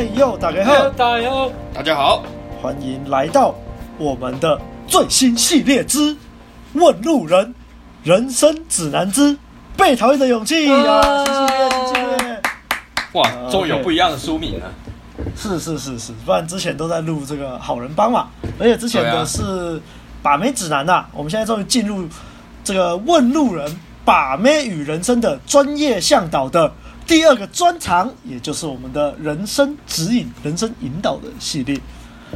嘿呦，大家好，大家好，大家好，欢迎来到我们的最新系列之《问路人人生指南之被讨厌的勇气》啊！新系列，新系列，哇，终于有不一样的书名了。是是是是，不然之前都在录这个好人帮嘛，而且之前的是把妹指南呐、啊，我们现在终于进入这个问路人把妹与人生的专业向导的。第二个专长，也就是我们的人生指引、人生引导的系列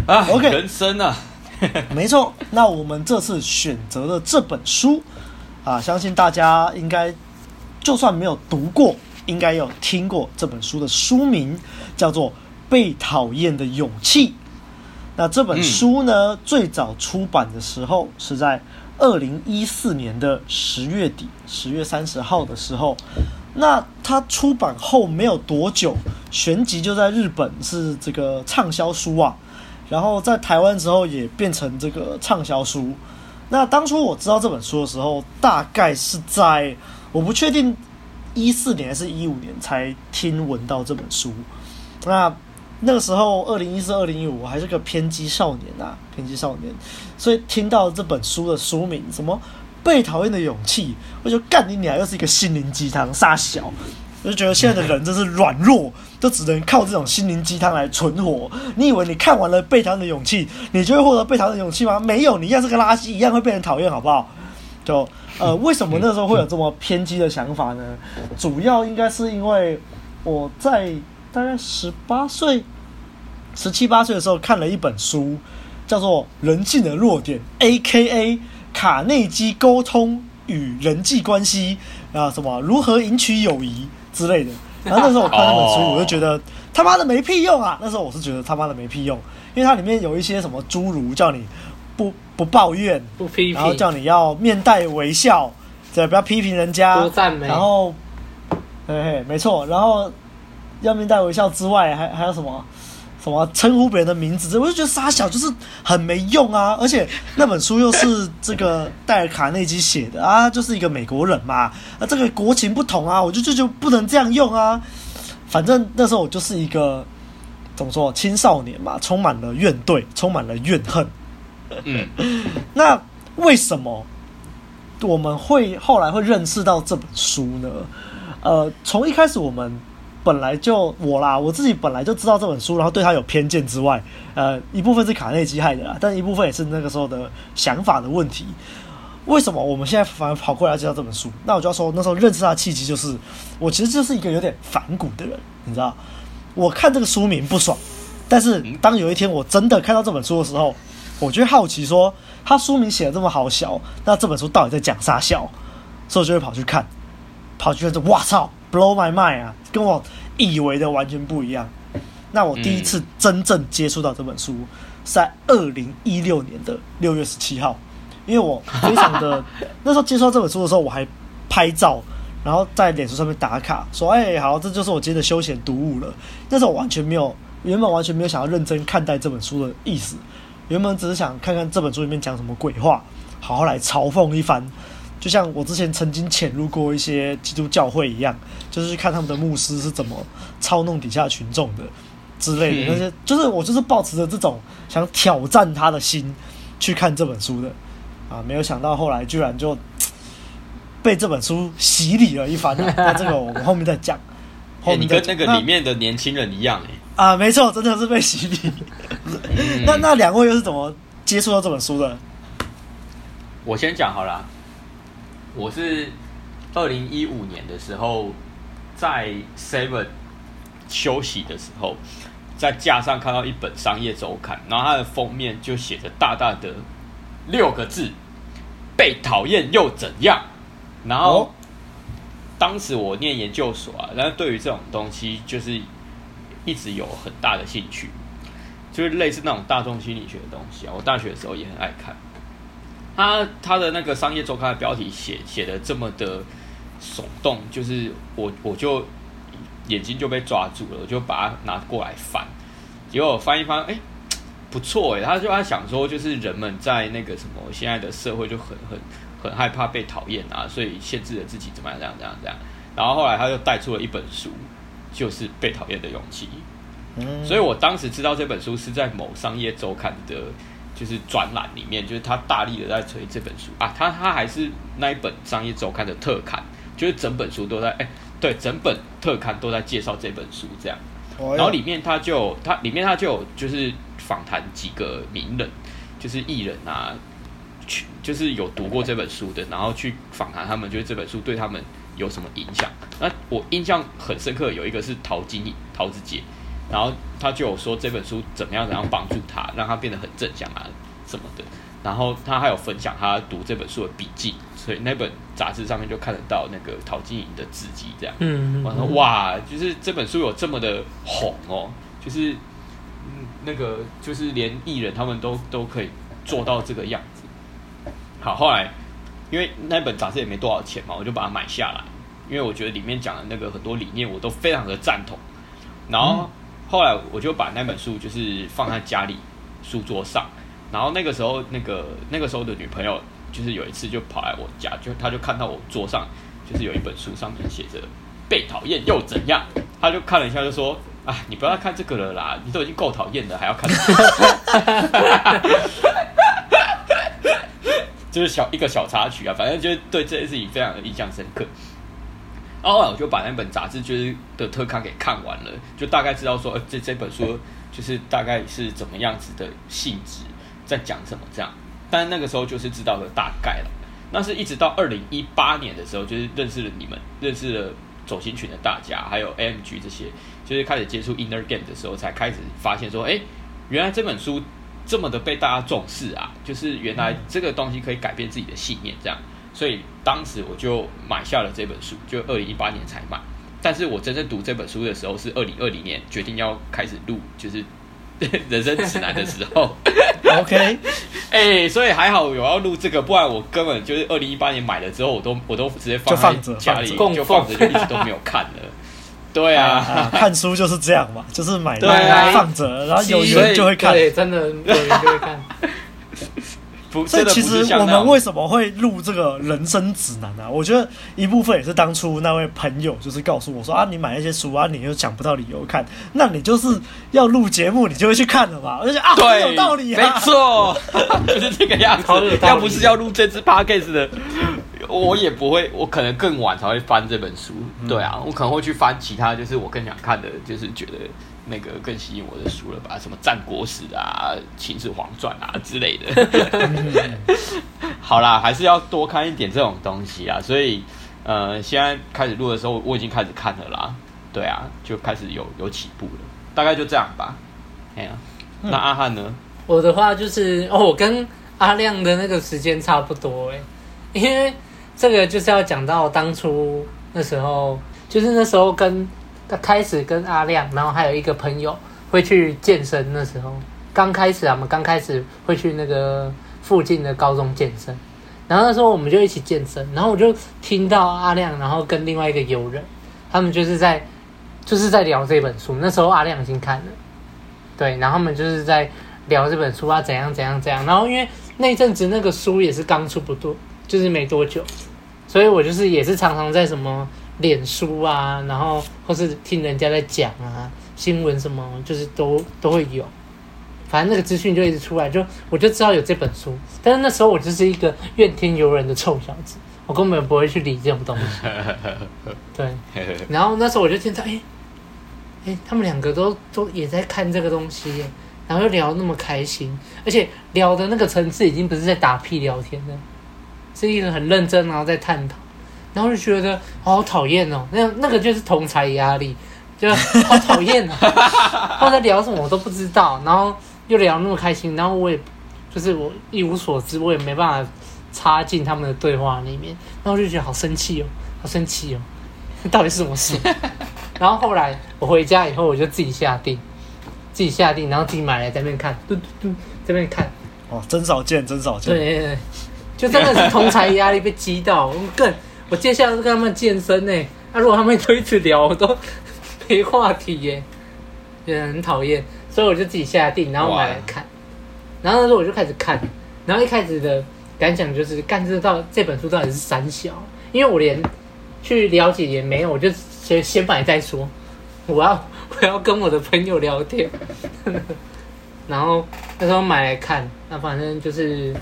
啊。OK，人生啊，没错。那我们这次选择的这本书啊，相信大家应该就算没有读过，应该有听过这本书的书名，叫做《被讨厌的勇气》。那这本书呢，嗯、最早出版的时候是在二零一四年的十月底，十月三十号的时候。那它出版后没有多久，旋即就在日本是这个畅销书啊，然后在台湾之后也变成这个畅销书。那当初我知道这本书的时候，大概是在我不确定一四年还是一五年才听闻到这本书。那那个时候二零一四、二零一五，我还是个偏激少年啊，偏激少年，所以听到这本书的书名什么？被讨厌的勇气，我就干你娘！又是一个心灵鸡汤，傻小，我就觉得现在的人真是软弱，都只能靠这种心灵鸡汤来存活。你以为你看完了被讨厌的勇气，你就会获得被讨厌的勇气吗？没有，你一样是个垃圾，一样会被人讨厌，好不好？就呃，为什么那时候会有这么偏激的想法呢？主要应该是因为我在大概十八岁、十七八岁的时候看了一本书，叫做《人性的弱点》，A.K.A. 卡内基沟通与人际关系啊，什么如何赢取友谊之类的。然后那时候我看那本书，我就觉得他妈的没屁用啊！那时候我是觉得他妈的没屁用，因为它里面有一些什么诸如叫你不不抱怨，不批评，然后叫你要面带微笑，对，不要批评人家，多赞美。然后，嘿嘿，没错。然后要面带微笑之外，还还有什么？什么称呼别人的名字？我就觉得傻小，就是很没用啊！而且那本书又是这个戴尔卡内基写的啊，就是一个美国人嘛，啊，这个国情不同啊，我就就就不能这样用啊。反正那时候我就是一个怎么说，青少年嘛，充满了怨怼，充满了怨恨。嗯，那为什么我们会后来会认识到这本书呢？呃，从一开始我们。本来就我啦，我自己本来就知道这本书，然后对他有偏见之外，呃，一部分是卡内基害的啦，但一部分也是那个时候的想法的问题。为什么我们现在反而跑过来介绍这本书？那我就要说，那时候认识他的契机就是，我其实就是一个有点反骨的人，你知道？我看这个书名不爽，但是当有一天我真的看到这本书的时候，我就会好奇说，他书名写的这么好笑，那这本书到底在讲啥笑？所以我就会跑去看，跑去看这，哇操！Blow my mind 啊，跟我以为的完全不一样。那我第一次真正接触到这本书，是在二零一六年的六月十七号。因为我非常的 那时候接触到这本书的时候，我还拍照，然后在脸书上面打卡，说：“哎，好，这就是我今天的休闲读物了。”那时候我完全没有，原本完全没有想要认真看待这本书的意思，原本只是想看看这本书里面讲什么鬼话，好好来嘲讽一番。就像我之前曾经潜入过一些基督教会一样，就是去看他们的牧师是怎么操弄底下群众的之类的那些，就是我就是抱持着这种想挑战他的心去看这本书的啊，没有想到后来居然就 被这本书洗礼了一番。那这个我们后面再讲。后面你跟那个里面的年轻人一样哎啊，没错，真的是被洗礼。那那两位又是怎么接触到这本书的？我先讲好了。我是二零一五年的时候在 Seven 休息的时候，在架上看到一本商业周刊，然后它的封面就写着大大的六个字：“被讨厌又怎样？”然后当时我念研究所啊，然后对于这种东西就是一直有很大的兴趣，就是类似那种大众心理学的东西啊。我大学的时候也很爱看。他他的那个商业周刊的标题写写的这么的耸动，就是我我就眼睛就被抓住了，我就把它拿过来翻，结果我翻一翻，哎、不错哎，他就在想说，就是人们在那个什么现在的社会就很很很害怕被讨厌啊，所以限制了自己怎么样怎样怎样。怎样，然后后来他就带出了一本书，就是《被讨厌的勇气》，所以我当时知道这本书是在某商业周刊的，就是专栏里面，就是他大力的在推这本书啊，他他还是那一本商业周刊的特刊，就是整本书都在，哎、欸，对，整本特刊都在介绍这本书这样，然后里面他就他里面他就有就是访谈几个名人，就是艺人啊。去就是有读过这本书的，然后去访谈他们，就是这本书对他们有什么影响？那我印象很深刻，有一个是陶晶莹，陶子姐，然后他就有说这本书怎么样怎样帮助他，让他变得很正向啊什么的。然后他还有分享他读这本书的笔记，所以那本杂志上面就看得到那个陶晶莹的字迹，这样。嗯，我说哇，就是这本书有这么的红哦，就是嗯那个就是连艺人他们都都可以做到这个样子。好，后来因为那本杂志也没多少钱嘛，我就把它买下来，因为我觉得里面讲的那个很多理念我都非常的赞同。然后后来我就把那本书就是放在家里书桌上，然后那个时候那个那个时候的女朋友就是有一次就跑来我家，就她就看到我桌上就是有一本书，上面写着“被讨厌又怎样”，她就看了一下就说：“啊，你不要看这个了啦，你都已经够讨厌了，还要看这个。”就是小一个小插曲啊，反正就是对这件事情非常的印象深刻。然后后来我就把那本杂志就是的特刊给看完了，就大概知道说，呃，这这本书就是大概是怎么样子的性质，在讲什么这样。但那个时候就是知道了大概了。那是一直到二零一八年的时候，就是认识了你们，认识了走心群的大家，还有 AMG 这些，就是开始接触 Inner Game 的时候，才开始发现说，哎，原来这本书。这么的被大家重视啊，就是原来这个东西可以改变自己的信念，这样，所以当时我就买下了这本书，就二零一八年才买。但是我真正读这本书的时候是二零二零年，决定要开始录，就是 人生指南的时候。OK，哎、欸，所以还好有要录这个，不然我根本就是二零一八年买了之后，我都我都直接放在家里就放着，就一直都没有看了。对啊，啊，看书就是这样嘛，就是买来放着，啊，然后有缘就会看，对，真的有缘就会看。所以其实我们为什么会录这个人生指南呢，啊？我觉得一部分也是当初那位朋友就是告诉我说啊，你买那些书啊，你又讲不到理由看，那你就是要录节目，你就会去看了嘛。我就觉得啊，很有道理啊，没错，就是这个样子。要不是要录这支 podcast 的。我也不会，我可能更晚才会翻这本书。对啊，我可能会去翻其他，就是我更想看的，就是觉得那个更吸引我的书了吧，什么战国史啊、秦始皇传啊之类的。好啦，还是要多看一点这种东西啊。所以，呃，现在开始录的时候，我已经开始看了啦。对啊，就开始有有起步了，大概就这样吧。哎呀，那阿汉呢？我的话就是哦，我跟阿亮的那个时间差不多哎，因为。这个就是要讲到当初那时候，就是那时候跟他开始跟阿亮，然后还有一个朋友会去健身。那时候刚开始啊，我们刚开始会去那个附近的高中健身，然后那时候我们就一起健身，然后我就听到阿亮，然后跟另外一个友人，他们就是在就是在聊这本书。那时候阿亮已经看了，对，然后他们就是在聊这本书啊，怎样怎样怎样。然后因为那阵子那个书也是刚出不多。就是没多久，所以我就是也是常常在什么脸书啊，然后或是听人家在讲啊，新闻什么，就是都都会有，反正那个资讯就一直出来，就我就知道有这本书，但是那时候我就是一个怨天尤人的臭小子，我根本不会去理这种东西。对，然后那时候我就听到，哎，哎，他们两个都都也在看这个东西耶，然后又聊那么开心，而且聊的那个层次已经不是在打屁聊天了。是一个很认真，然后在探讨，然后就觉得好讨厌哦，那那个就是同才压力，就好讨厌哦，他在聊什么我都不知道，然后又聊那么开心，然后我也就是我一无所知，我也没办法插进他们的对话里面，然后我就觉得好生气哦，好生气哦，到底是什么事？然后后来我回家以后，我就自己下定，自己下定，然后自己买来在那边看，嘟嘟嘟，这边看，哦，真少见，真少见，对，对，对。就真的是同才压力被击到，我更我接下来是跟他们健身呢。那、如果他们都一直聊，我都没话题耶，也很讨厌。所以我就自己下定，然后买来看。然后那时候我就开始看，然后一开始的感想就是，干这到这本书到底是三小，因为我连去了解也没有，我就先先买再说。我要我要跟我的朋友聊天。然后那时候买来看，那反正就是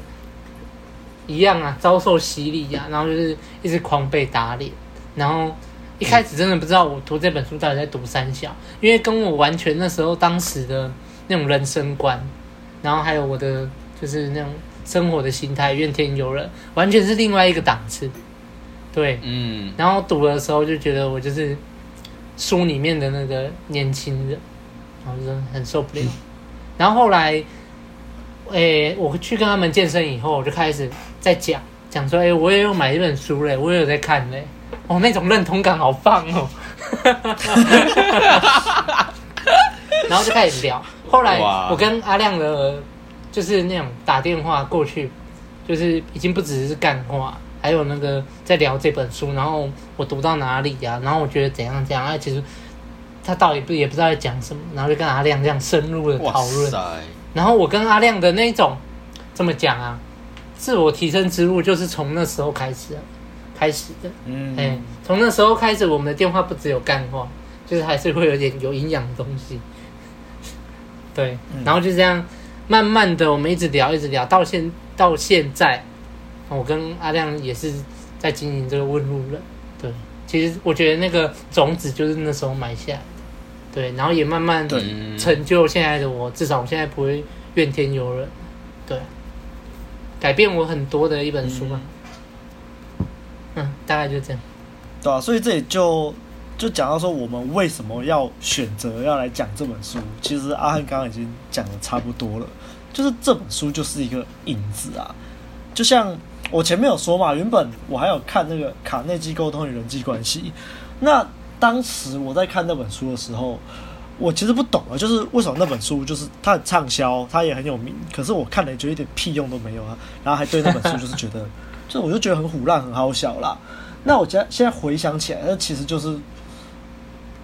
一样啊，遭受洗礼啊，然后就是一直狂被打脸。然后一开始真的不知道我读这本书到底在读三小，因为跟我完全那时候当时的那种人生观，然后还有我的就是那种生活的心态，怨天尤人，完全是另外一个档次。对，嗯。然后读的时候就觉得我就是书里面的那个年轻人，然后就很受不了。然后后来，诶、欸，我去跟他们健身以后，我就开始在讲讲说，诶、欸，我也有买一本书嘞，我也有在看嘞，哦，那种认同感好棒哦。然后就开始聊。后来我跟阿亮的，就是那种打电话过去，就是已经不只是干话，还有那个在聊这本书，然后我读到哪里呀、啊，然后我觉得怎样怎样，哎，其实。他到底不也不知道在讲什么，然后就跟阿亮这样深入的讨论。然后我跟阿亮的那种，这么讲啊，自我提升之路就是从那时候开始，开始的。嗯，哎，从那时候开始，我们的电话不只有干话，就是还是会有点有营养的东西。对，然后就这样慢慢的，我们一直聊，一直聊到现到现在，我跟阿亮也是在经营这个问路了。对，其实我觉得那个种子就是那时候埋下的。对，然后也慢慢成就现在的我，至少我现在不会怨天尤人。对，改变我很多的一本书吧。嗯，嗯，大概就这样。对啊，所以这里就就讲到说，我们为什么要选择要来讲这本书？其实阿汉刚刚已经讲的差不多了，就是这本书就是一个影子啊。就像我前面有说嘛，原本我还有看那个卡内基沟通与人际关系，那。当时我在看那本书的时候，我其实不懂啊，就是为什么那本书就是它很畅销，它也很有名，可是我看了也觉得一点屁用都没有啊，然后还对那本书就是觉得，就我就觉得很唬烂，很好笑啦。那我现现在回想起来，那其实就是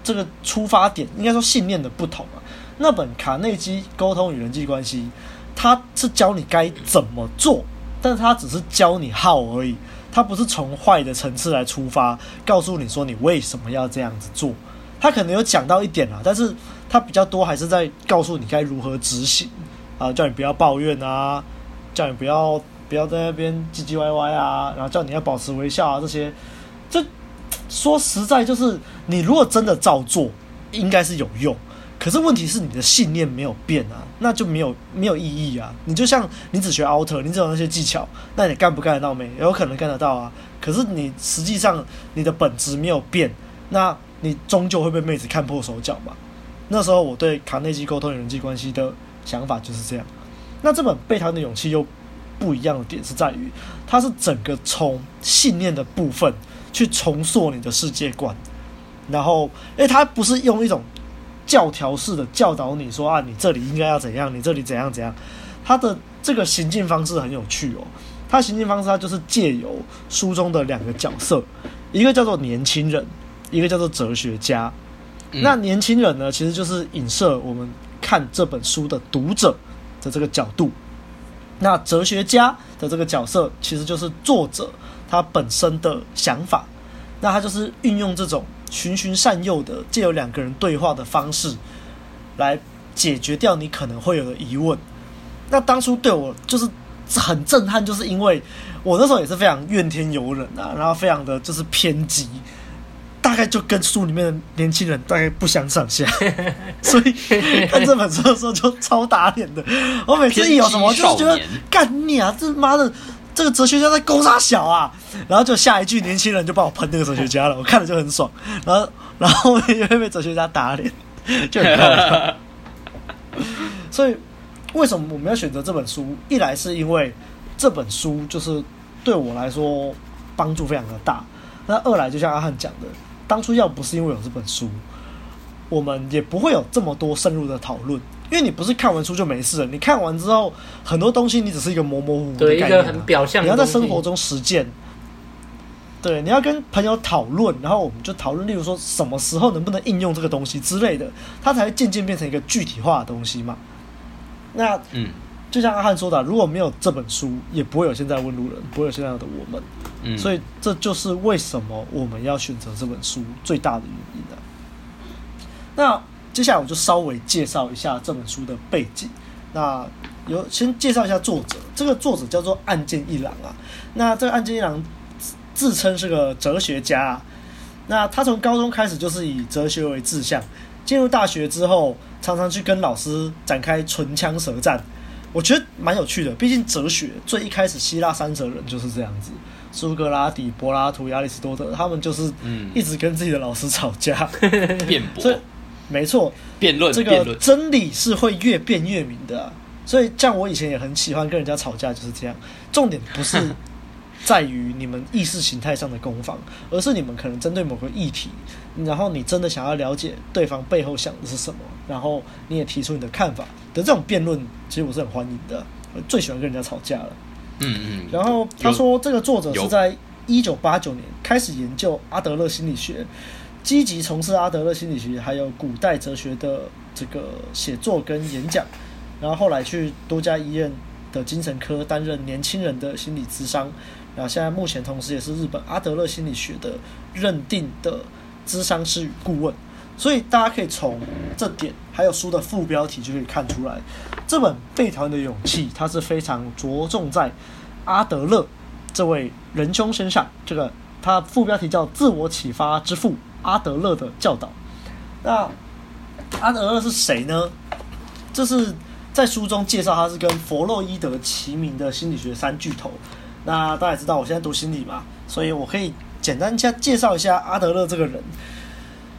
这个出发点，应该说信念的不同啊。那本卡内基沟通与人际关系，它是教你该怎么做，但是它只是教你 how 而已。它不是从坏的层次来出发，告诉你说你为什么要这样子做。他可能有讲到一点啊，但是他比较多还是在告诉你该如何执行啊，叫你不要抱怨啊，叫你不要不要在那边唧唧歪歪啊，然后叫你要保持微笑啊，这些。这说实在就是，你如果真的照做，应该是有用。可是问题是你的信念没有变啊，那就没有没有意义啊。你就像你只学 outer，你只有那些技巧，那你干不干得到没？有可能干得到啊。可是你实际上你的本质没有变，那你终究会被妹子看破手脚嘛。那时候我对卡内基沟通与人际关系的想法就是这样。那这本《被讨厌的勇气》又不一样的点是在于，它是整个从信念的部分去重塑你的世界观，然后，诶，它不是用一种。教条式的教导你说啊，你这里应该要怎样，你这里怎样怎样。他的这个行进方式很有趣哦。他行进方式，他就是借由书中的两个角色，一个叫做年轻人，一个叫做哲学家。嗯、那年轻人呢，其实就是影射我们看这本书的读者的这个角度。那哲学家的这个角色，其实就是作者他本身的想法。那他就是运用这种。循循善诱的，借由两个人对话的方式，来解决掉你可能会有的疑问。那当初对我就是很震撼，就是因为我那时候也是非常怨天尤人啊，然后非常的就是偏激，大概就跟书里面的年轻人大概不相上下。所以看这本书的时候就超打脸的。我每次一有什么，就是觉得干你啊，这妈的！这个哲学家在勾杀小啊，然后就下一句年轻人就帮我喷那个哲学家了，我看了就很爽，然后然后也会被哲学家打脸，就很搞笑。所以为什么我们要选择这本书？一来是因为这本书就是对我来说帮助非常的大，那二来就像阿汉讲的，当初要不是因为有这本书，我们也不会有这么多深入的讨论。因为你不是看完书就没事了，你看完之后很多东西你只是一个模模糊糊的概念，啊，一个很表象。你要在生活中实践，对，你要跟朋友讨论，然后我们就讨论，例如说什么时候能不能应用这个东西之类的，它才会渐渐变成一个具体化的东西嘛。那嗯，就像阿汉说的，如果没有这本书，也不会有现在问路人，不会有现在的我们。嗯，所以这就是为什么我们要选择这本书最大的原因啊。那。接下来我就稍微介绍一下这本书的背景。那有先介绍一下作者，这个作者叫做岸见一郎啊。那这个岸见一郎自称是个哲学家啊。那他从高中开始就是以哲学为志向，进入大学之后，常常去跟老师展开唇枪舌战。我觉得蛮有趣的，毕竟哲学最一开始希腊三哲人就是这样子，苏格拉底、柏拉图、亚里士多德，他们就是一直跟自己的老师吵架，辩驳、没错，辩论这个真理是会越辩越明的、啊。所以像我以前也很喜欢跟人家吵架，就是这样。重点不是。在于你们意识形态上的攻防，而是你们可能针对某个议题，然后你真的想要了解对方背后想的是什么，然后你也提出你的看法的这种辩论，其实我是很欢迎的，我最喜欢跟人家吵架了。嗯嗯。然后他说，这个作者是在一九八九年开始研究阿德勒心理学，积极从事阿德勒心理学还有古代哲学的这个写作跟演讲，然后后来去多家医院的精神科担任年轻人的心理咨商。然后现在目前同时也是日本阿德勒心理学的认定的咨商师与顾问，所以大家可以从这点还有书的副标题就可以看出来，这本《被讨厌的勇气》它是非常着重在阿德勒这位仁兄身上。这个它副标题叫“自我启发之父阿德勒的教导”。那阿德勒是谁呢？这是在书中介绍他是跟弗洛伊德齐名的心理学三巨头。那大家知道我现在读心理嘛，所以我可以简单介介绍一下阿德勒这个人。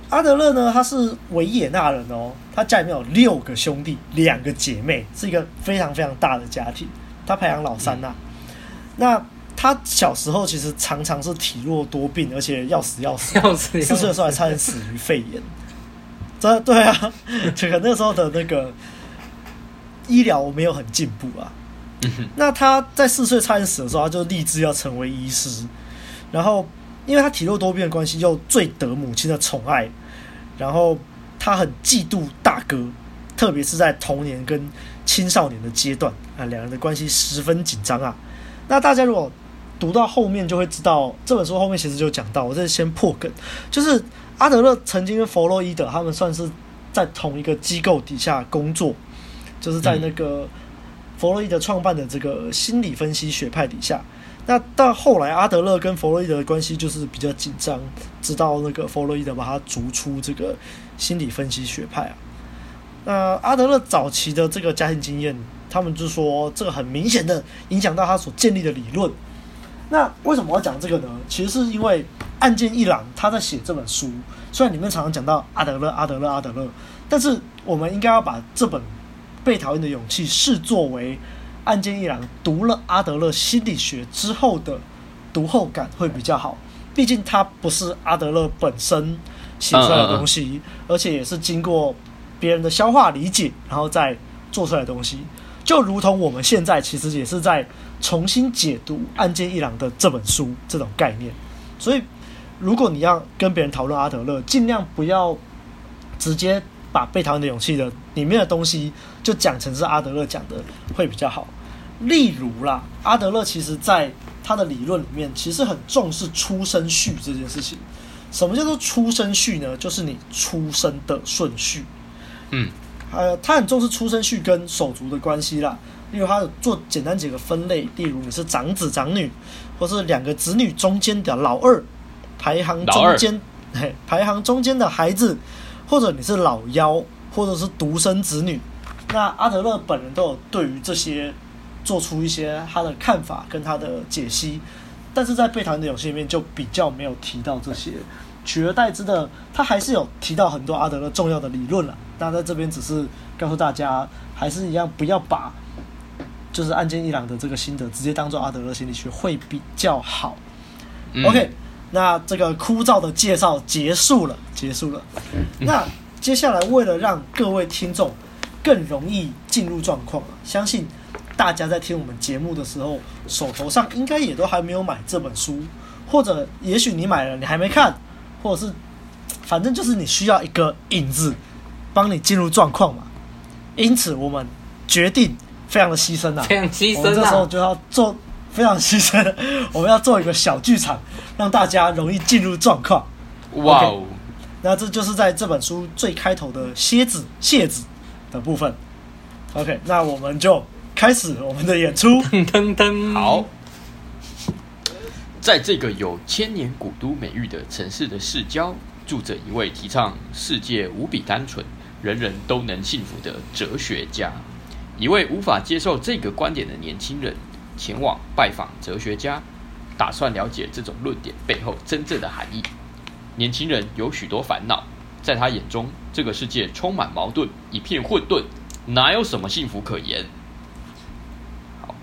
阿德勒呢，他是维也纳人哦，他家里面有六个兄弟，两个姐妹，是一个非常非常大的家庭。他排行老三呐、啊。那他小时候其实常常是体弱多病，而且要死要死，要死，四岁的时候还差点死于肺炎。这对啊，这个那时候的那个医疗没有很进步啊。那他在四岁差点死的时候，他就立志要成为医师。然后，因为他体弱多病的关系，又最得母亲的宠爱。然后，他很嫉妒大哥，特别是在童年跟青少年的阶段啊，两人的关系十分紧张啊。那大家如果读到后面，就会知道这本书后面其实就讲到，我这先破梗，就是阿德勒曾经跟弗洛伊德他们算是在同一个机构底下工作，就是在那个。弗洛伊德创办的这个心理分析学派底下，那到后来阿德勒跟弗洛伊德的关系就是比较紧张，直到那个弗洛伊德把他逐出这个心理分析学派啊。那阿德勒早期的这个家庭经验，他们就说这个很明显的影响到他所建立的理论。那为什么我要讲这个呢？其实是因为案件一朗他在写这本书，虽然里面常常讲到阿德勒、阿德勒、阿德勒，但是我们应该要把这本。被讨厌的勇气视作为岸见一郎读了阿德勒心理学之后的读后感会比较好，毕竟它不是阿德勒本身写出来的东西，而且也是经过别人的消化理解，然后再做出来的东西。就如同我们现在其实也是在重新解读岸见一郎的这本书这种概念。所以，如果你要跟别人讨论阿德勒，尽量不要直接。把被讨厌的勇气的里面的东西就讲成是阿德勒讲的会比较好。例如啦，阿德勒其实在他的理论里面其实很重视出生序这件事情。什么叫做出生序呢？就是你出生的顺序。嗯，呃他很重视出生序跟手足的关系啦。例如他有做简单几个分类，例如你是长子长女，或是两个子女中间的老二，排行中间，嘿，排行中间的孩子。或者你是老幺，或者是独生子女，那阿德勒本人都有对于这些做出一些他的看法跟他的解析，但是在被谈的游戏里面就比较没有提到这些，取而代之的，他还是有提到很多阿德勒重要的理论了。那在这边只是告诉大家，还是一样不要把就是案件一郎的这个心得直接当做阿德勒心理学会比较好。嗯、OK。那这个枯燥的介绍结束了，结束了。那接下来，为了让各位听众更容易进入状况，相信大家在听我们节目的时候，手头上应该也都还没有买这本书，或者也许你买了，你还没看，或者是反正就是你需要一个引子，帮你进入状况嘛。因此，我们决定非常的牺牲啊，非常牺牲啊，我们这时候就要做。非常牺牲，我们要做一个小剧场，让大家容易进入状况。哇哦！那这就是在这本书最开头的蝎子、蟹子的部分。OK，那我们就开始我们的演出。噔噔噔，好，在这个有千年古都美誉的城市的市郊，住着一位提倡世界无比单纯、人人都能幸福的哲学家。一位无法接受这个观点的年轻人前往拜访哲学家，打算了解这种论点背后真正的含义。年轻人有许多烦恼，在他眼中，这个世界充满矛盾，一片混沌，哪有什么幸福可言？好，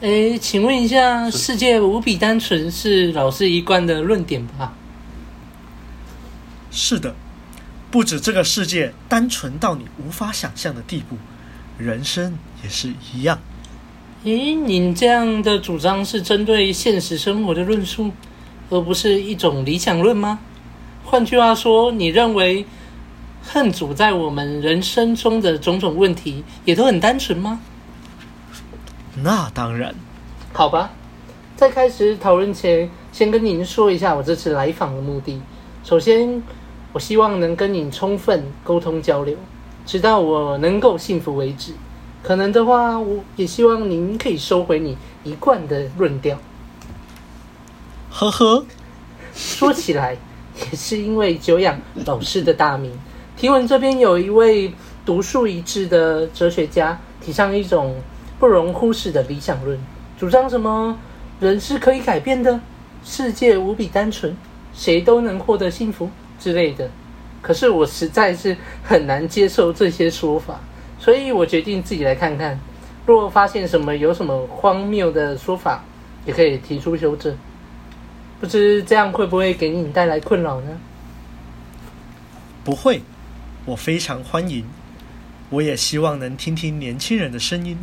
诶，请问一下，世界无比单纯是老师一贯的论点吧？是的，不止这个世界单纯到你无法想象的地步。人生也是一样。咦，您这样的主张是针对现实生活的论述，而不是一种理想论吗？换句话说，你认为恨阻在我们人生中的种种问题也都很单纯吗？那当然。好吧，在开始讨论前，先跟您说一下我这次来访的目的。首先，我希望能跟您充分沟通交流。直到我能够幸福为止，可能的话，我也希望您可以收回你一贯的论调。呵呵，说起来也是因为久仰老师的大名，听闻这边有一位独树一帜的哲学家，提倡一种不容忽视的理想论，主张什么人是可以改变的，世界无比单纯，谁都能获得幸福之类的。可是我实在是很难接受这些说法，所以我决定自己来看看。若发现什么有什么荒谬的说法，也可以提出修正。不知这样会不会给你带来困扰呢？不会，我非常欢迎。我也希望能听听年轻人的声音，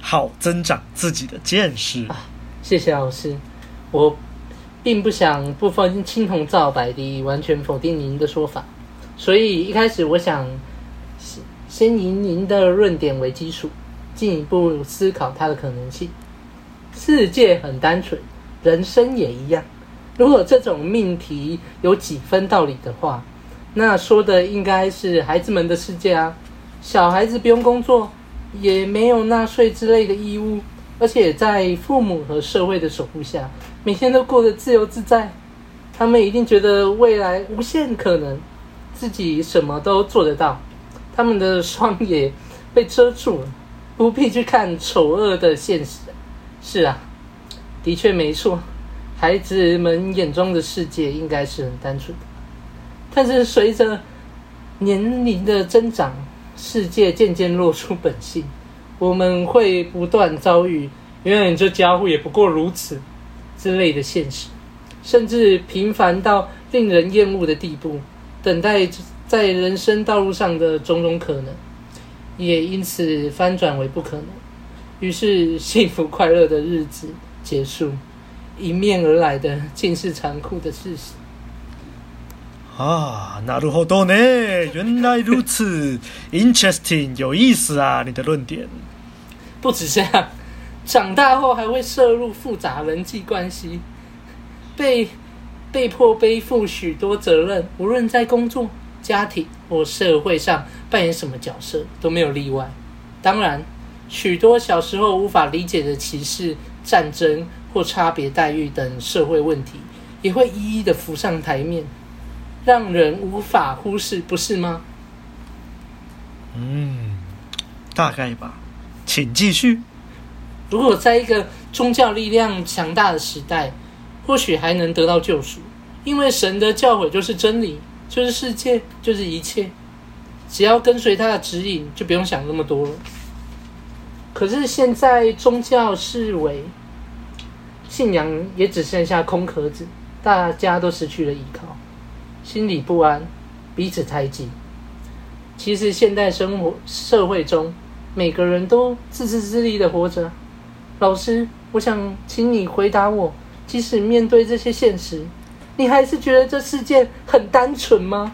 好增长自己的见识。啊，谢谢老师，我并不想不分青红皂白地完全否定您的说法。所以一开始我想先以您的论点为基础，进一步思考它的可能性。世界很单纯，人生也一样。如果这种命题有几分道理的话，那说的应该是孩子们的世界啊。小孩子不用工作，也没有纳税之类的义务，而且在父母和社会的守护下，每天都过得自由自在。他们一定觉得未来无限可能。自己什么都做得到，他们的双眼被遮住了，不必去看丑恶的现实。是啊，的确没错，孩子们眼中的世界应该是很单纯的。但是随着年龄的增长，世界渐渐露出本性，我们会不断遭遇“原来你这家伙也不过如此”之类的现实，甚至平凡到令人厌恶的地步。等待在人生道路上的种种可能，也因此翻转为不可能。于是，幸福快乐的日子结束，迎面而来的竟是残酷的事实。啊，なるほどね，原来如此，interesting，有意思啊，你的论点。不止这样，长大后还会涉入复杂人际关系，被。被迫背负许多责任，无论在工作、 家庭或社会上扮演什么角色都没有例外。当然，许多小时候无法理解的歧视、战争或差别待遇等社会问题，也会一一的浮上台面，让人无法忽视，不是吗？嗯，大概吧。请继续。如果在一个宗教力量强大的时代，或许还能得到救赎，因为神的教诲就是真理，就是世界，就是一切。只要跟随他的指引，就不用想那么多了。可是现在宗教式微，信仰也只剩下空壳子，大家都失去了依靠，心里不安，彼此猜忌。其实现代生活社会中，每个人都自私自利的活着。老师，我想请你回答我。即使面对这些现实，你还是觉得这世界很单纯吗？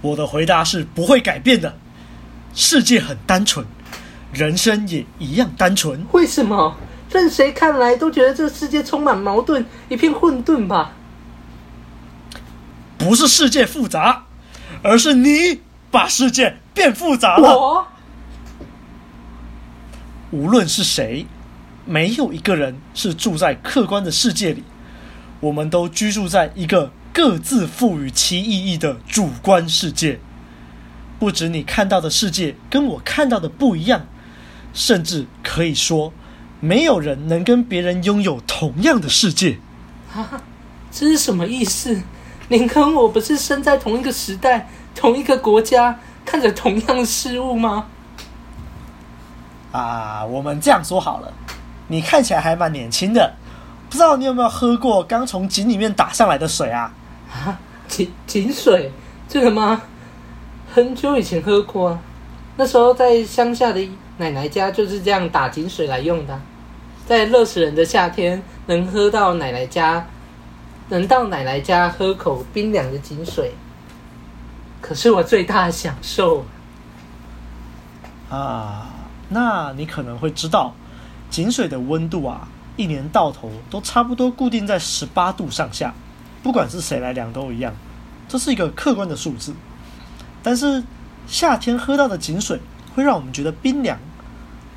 我的回答是不会改变的。世界很单纯，人生也一样单纯。为什么？任谁看来都觉得这世界充满矛盾，一片混沌吧？不是世界复杂，而是你把世界变复杂了。我无论是谁，没有一个人是住在客观的世界里，我们都居住在一个各自赋予其意义的主观世界。不止你看到的世界跟我看到的不一样，甚至可以说，没有人能跟别人拥有同样的世界。啊，这是什么意思？您跟我不是生在同一个时代、同一个国家，看着同样的事物吗？啊，我们这样说好了，你看起来还蛮年轻的，不知道你有没有喝过刚从井里面打上来的水啊？啊，井井水，这个吗？很久以前喝过啊，那时候在乡下的奶奶家就是这样打井水来用的，在热死人的夏天，能喝到奶奶家，能到奶奶家喝口冰凉的井水，可是我最大的享受啊。那你可能会知道，井水的温度啊，一年到头都差不多固定在十八度上下，不管是谁来量都一样，这是一个客观的数字。但是夏天喝到的井水会让我们觉得冰凉，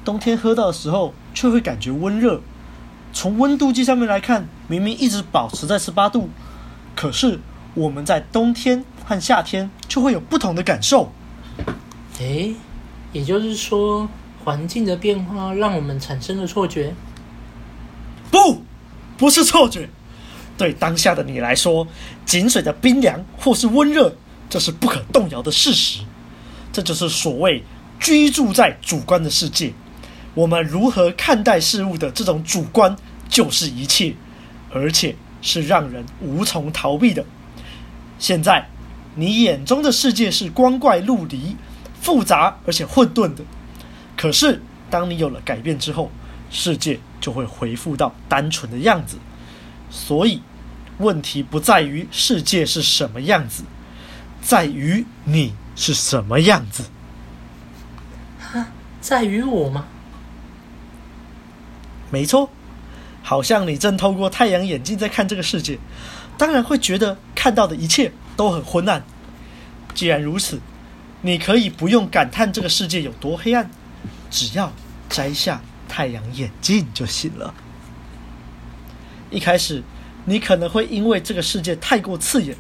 冬天喝到的时候却会感觉温热。从温度计上面来看，明明一直保持在十八度，可是我们在冬天和夏天就会有不同的感受。诶，也就是说。环境的变化让我们产生了错觉？不，不是错觉。对当下的你来说，井水的冰凉或是温热，这是不可动摇的事实。这就是所谓居住在主观的世界。我们如何看待事物的这种主观，就是一切，而且是让人无从逃避的。现在，你眼中的世界是光怪陆离、复杂而且混沌的。可是，当你有了改变之后，世界就会恢复到单纯的样子。所以，问题不在于世界是什么样子，在于你是什么样子。哈，在于我吗？没错，好像你正透过太阳眼镜在看这个世界，当然会觉得看到的一切都很昏暗。既然如此，你可以不用感叹这个世界有多黑暗。只要摘下太阳眼镜就行了。一开始，你可能会因为这个世界太过刺眼，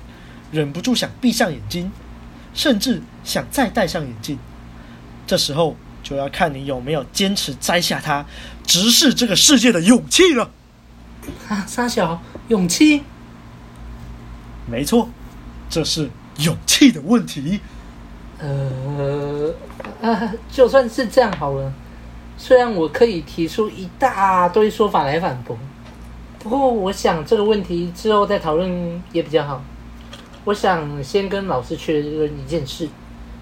忍不住想闭上眼睛，甚至想再戴上眼镜。这时候就要看你有没有坚持摘下它，直视这个世界的勇气了。啊，沙小，勇气？没错，这是勇气的问题。呃。啊，就算是这样好了。虽然我可以提出一大堆说法来反驳，不过我想这个问题之后再讨论也比较好。我想先跟老师确认一件事：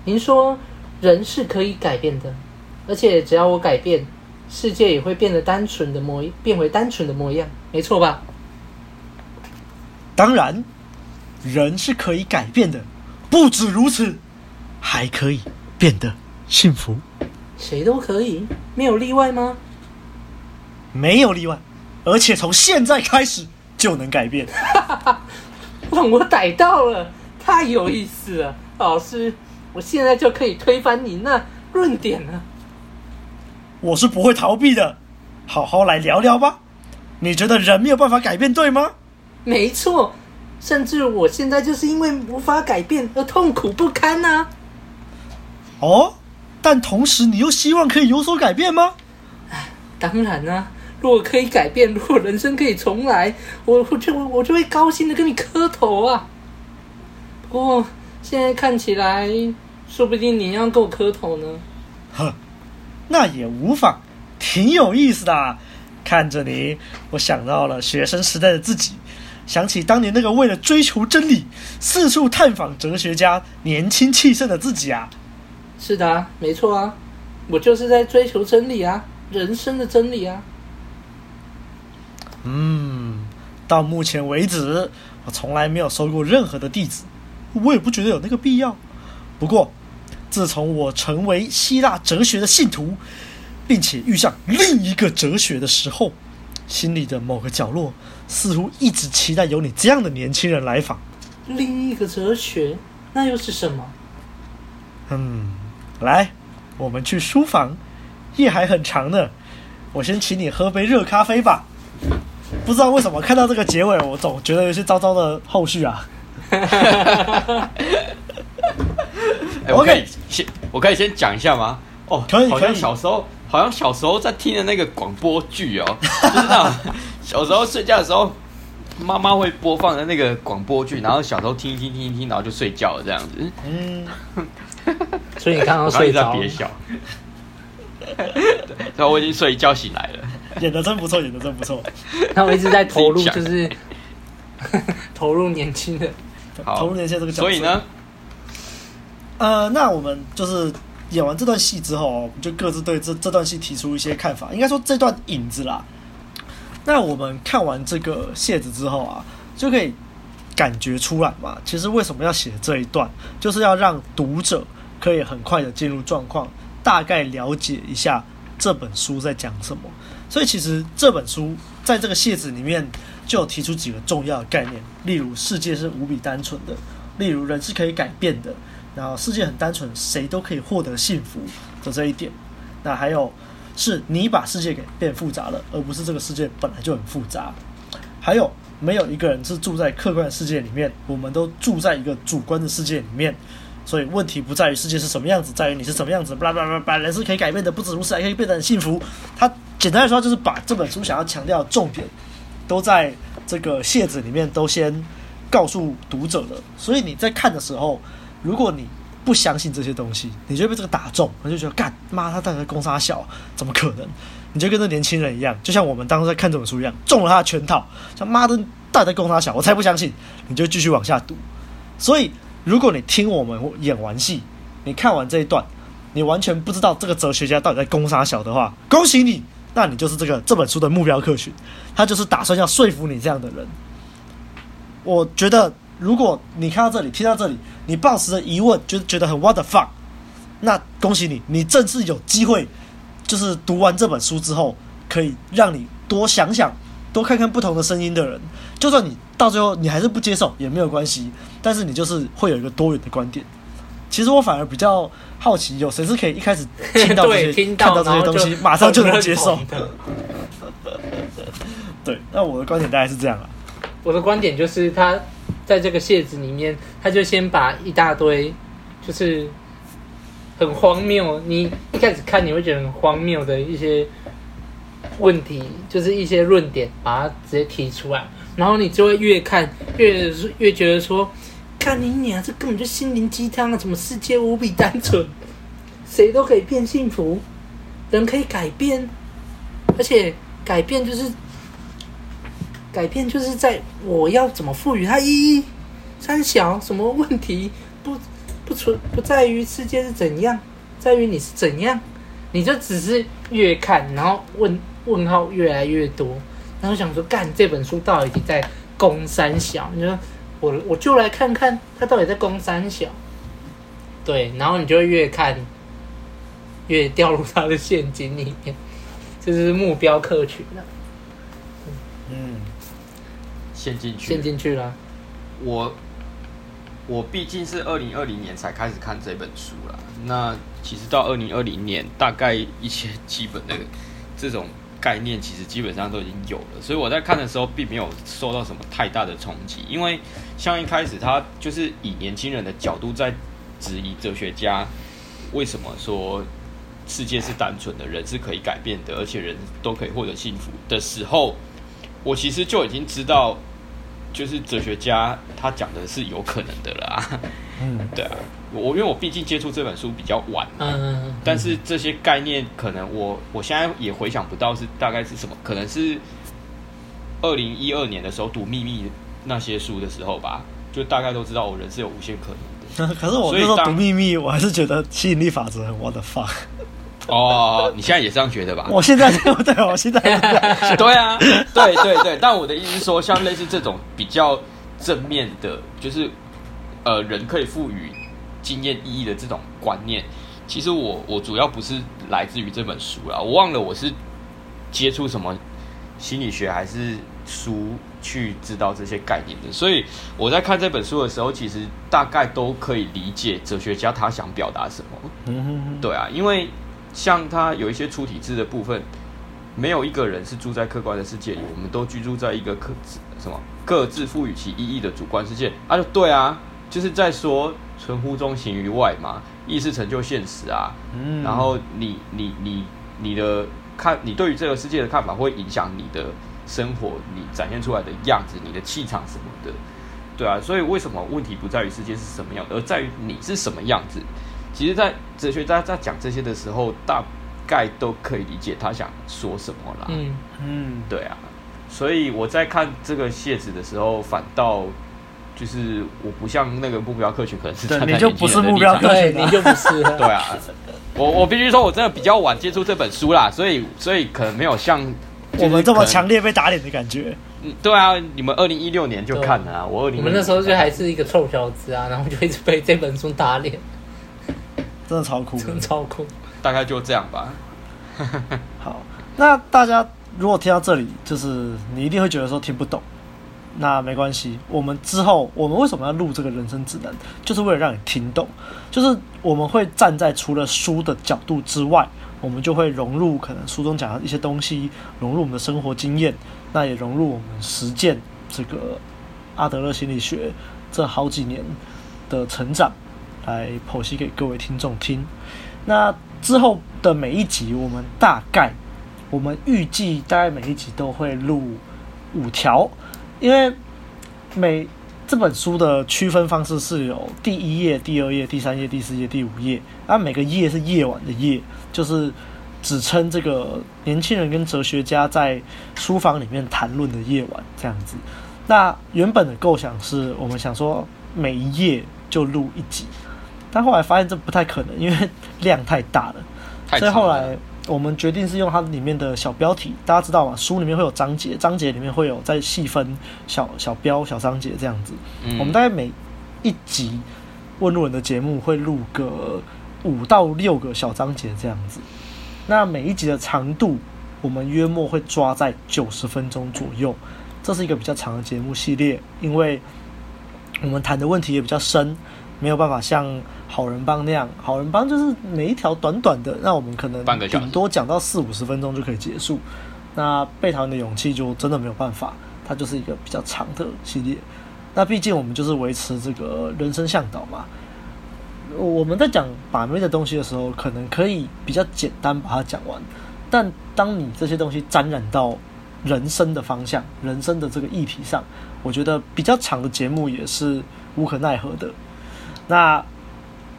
您说人是可以改变的，而且只要我改变，世界也会变得单纯的模，变回单纯的模样，没错吧？当然，人是可以改变的，不止如此，还可以变得。幸福，谁都可以，没有例外吗？没有例外，而且从现在开始就能改变。让我逮到了，太有意思了，老师，我现在就可以推翻你那论点了。我是不会逃避的，好好来聊聊吧。你觉得人没有办法改变，对吗？没错，甚至我现在就是因为无法改变而痛苦不堪呢。哦。但同时，你又希望可以有所改变吗？唉，当然啦、啊！如果可以改变，如果人生可以重来，我我就我就会高兴的跟你磕头啊！不过现在看起来，说不定你要跟我磕头呢。哼，那也无妨，挺有意思的啊。看着你，我想到了学生时代的自己，想起当年那个为了追求真理，四处探访哲学家、年轻气盛的自己啊。是的啊，没错啊，我就是在追求真理啊，人生的真理啊。嗯，到目前为止，我从来没有收过任何的弟子，我也不觉得有那个必要。不过，自从我成为希腊哲学的信徒，并且遇上另一个哲学的时候，心里的某个角落似乎一直期待有你这样的年轻人来访。另一个哲学，那又是什么？嗯，来，我们去书房，夜还很长呢。我先请你喝杯热咖啡吧。不知道为什么看到这个结尾，我总觉得有些糟糟的后续啊。欸、我可以先，我可以先讲一下吗？哦，可以，好像小时候，好像小时候在听的那个广播剧哦，就是那小时候睡觉的时候，妈妈会播放的那个广播剧，然后小时候听一听听一听，然后就睡觉了这样子。嗯，所以你刚刚睡着，别笑。对，我已经睡一觉醒来了。演的真不错，演的真不错。那我一直在投入，就是 投入年轻的，投入年轻这个角色。所以呢，呃，那我们就是演完这段戏之后，我们就各自对这这段戏提出一些看法。应该说这段影子啦。那我们看完这个谢子之后啊，就可以感觉出来嘛。其实为什么要写这一段，就是要让读者可以很快的进入状况，大概了解一下这本书在讲什么。所以其实这本书在这个楔子里面就提出几个重要的概念，例如世界是无比单纯的，例如人是可以改变的，然后世界很单纯，谁都可以获得幸福的这一点。那还有是你把世界给变复杂了，而不是这个世界本来就很复杂。还有没有一个人是住在客观的世界里面，我们都住在一个主观的世界里面。所以问题不在于世界是什么样子，在于你是什么样子。巴拉巴拉巴拉，人是可以改变的，不止如此，还可以变得很幸福。他简单来说，就是把这本书想要强调的重点，都在这个谢子里面都先告诉读者了。所以你在看的时候，如果你不相信这些东西，你就被这个打中，你就觉得干妈他到底在攻杀小，怎么可能？你就跟这年轻人一样，就像我们当时在看这本书一样，中了他的圈套。像妈的，到底在攻杀小，我才不相信。你就继续往下读。所以。如果你听我们演完戏，你看完这一段，你完全不知道这个哲学家到底在攻啥小的话，恭喜你，那你就是这个这本书的目标客群，他就是打算要说服你这样的人。我觉得，如果你看到这里，听到这里，你抱持着疑问，觉得觉得很 what the fuck，那恭喜你，你正是有机会，就是读完这本书之后，可以让你多想想。多看看不同的声音的人，就算你到最后你还是不接受也没有关系，但是你就是会有一个多元的观点。其实我反而比较好奇，有谁是可以一开始听到这些、听到看到这些东西，马上就能接受 的？对，那我的观点大概是这样啊。我的观点就是，他在这个楔子里面，他就先把一大堆就是很荒谬，你一开始看你会觉得很荒谬的一些。问题就是一些论点，把它直接提出来，然后你就会越看越越觉得说，看你娘，这根本就心灵鸡汤啊！怎么世界无比单纯，谁都可以变幸福，人可以改变，而且改变就是改变就是在我要怎么赋予它意义，三小什么问题不不存不在于世界是怎样，在于你是怎样，你就只是越看然后问。问号越来越多，然后想说，干这本书到底在攻三小？你说我我就来看看他到底在攻三小。对，然后你就会越看越掉入他的陷阱里面，这就是目标客群了。嗯，陷进去，陷进去了。我我毕竟是二零二零年才开始看这本书了，那其实到二零二零年，大概一些基本的这种。概念其实基本上都已经有了，所以我在看的时候并没有受到什么太大的冲击。因为像一开始他就是以年轻人的角度在质疑哲学家为什么说世界是单纯的，人是可以改变的，而且人都可以获得幸福的时候，我其实就已经知道，就是哲学家他讲的是有可能的啦。嗯，对啊。我因为我毕竟接触这本书比较晚，嘛但是这些概念可能我我现在也回想不到是大概是什么，可能是二零一二年的时候读秘密那些书的时候吧，就大概都知道我人是有无限可能的。可是我那时候读秘密，我还是觉得吸引力法则很 what the fuck。哦，你现在也这样觉得吧？我现在对，我现在 对啊，对对对，但我的意思是说，像类似这种比较正面的，就是呃，人可以赋予。经验意义的这种观念，其实我我主要不是来自于这本书啦，我忘了我是接触什么心理学还是书去知道这些概念的。所以我在看这本书的时候，其实大概都可以理解哲学家他想表达什么。嗯对啊，因为像他有一些出体制的部分，没有一个人是住在客观的世界里，我们都居住在一个客什么各自赋予其意义的主观世界啊，就对啊，就是在说存乎中行于外嘛，意识成就现实啊。嗯，然后你你你你的看，你对于这个世界的看法会影响你的生活，你展现出来的样子，你的气场什么的，对啊，所以为什么问题不在于世界是什么样，而在于你是什么样子？其实，在哲学家在讲这些的时候，大概都可以理解他想说什么啦。嗯嗯，对啊。所以我在看这个楔子的时候，反倒就是我不像那个目标客群，可能是站在你就不是目标客群，你就不是。对啊，我我必须说，我真的比较晚接触这本书啦，所以所以可能没有像我们这么强烈被打脸的感觉。嗯，对啊，你们二零一六年就看了啊，我二零，我们那时候就还是一个臭小子啊，然后就一直被这本书打脸。真的超酷，真的超酷，大概就这样吧。好，那大家如果听到这里，就是你一定会觉得说听不懂，那没关系。我们之后我们为什么要录这个人生指南，就是为了让你听懂。就是我们会站在除了书的角度之外，我们就会融入可能书中讲的一些东西，融入我们的生活经验，那也融入我们实践这个阿德勒心理学这好几年的成长。来剖析给各位听众听。那之后的每一集，我们大概，我们预计大概每一集都会录五条，因为每这本书的区分方式是有第一页、第二页、第三页、第四页、第五页，那，每个页是夜晚的夜，就是指称这个年轻人跟哲学家在书房里面谈论的夜晚这样子。那原本的构想是我们想说每一页就录一集。但后来发现这不太可能，因为量太大了，所以后来我们决定是用它里面的小标题。大家知道吗？书里面会有章节，章节里面会有再细分小小标、小章节这样子。我们大概每一集问路人的节目会录个五到六个小章节这样子。那每一集的长度，我们约莫会抓在九十分钟左右。这是一个比较长的节目系列，因为我们谈的问题也比较深。没有办法像好人帮那样，好人帮就是每一条短短的，那我们可能顶多讲到四五十分钟就可以结束。那被讨厌的勇气就真的没有办法，它就是一个比较长的系列。那毕竟我们就是维持这个人生向导嘛。我们在讲把妹的东西的时候，可能可以比较简单把它讲完。但当你这些东西沾染到人生的方向、人生的这个议题上，我觉得比较长的节目也是无可奈何的。那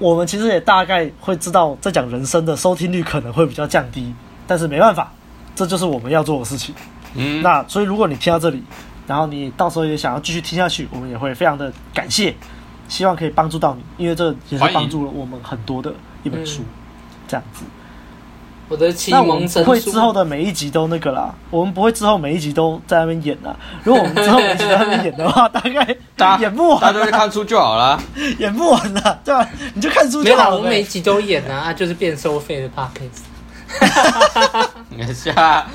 我们其实也大概会知道，在讲人生的收听率可能会比较降低，但是没办法，这就是我们要做的事情。嗯，那所以如果你听到这里，然后你到时候也想要继续听下去，我们也会非常的感谢，希望可以帮助到你，因为这也是帮助了我们很多的一本书，这样子。我的启蒙不会之后的每一集都那个啦，我们不会之后每一集都在那边演啦。如果我们之后每一集都在那边演的话，大概演不完，大家就看书就好了，演不完了，对吧？你就看书就好了。我们每一集都演啊，就是变收费的 podcast。你下，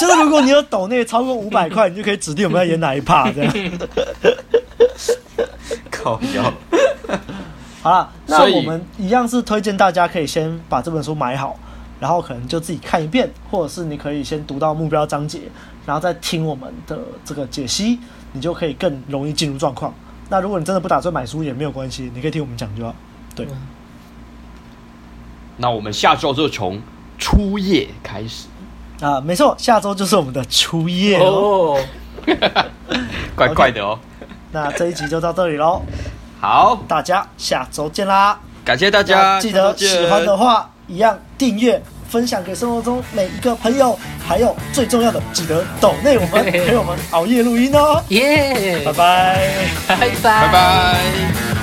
就是如果你有抖内超过五百块，你就可以指定我们要演哪一 part 这样。靠腰。好了，那我们一样是推荐大家可以先把这本书买好，然后可能就自己看一遍，或者是你可以先读到目标章节，然后再听我们的这个解析，你就可以更容易进入状况。那如果你真的不打算买书也没有关系，你可以听我们讲就好。对，那我们下周就从初夜开始啊，没错，下周就是我们的初夜哦，怪怪的哦。那这一集就到这里喽。好，大家下周见啦！感谢大家，记得喜欢的话一样订阅、分享给生活中每一个朋友，还有最重要的，记得抖内我们 陪我们熬夜录音哦！耶，拜拜，拜拜，拜拜。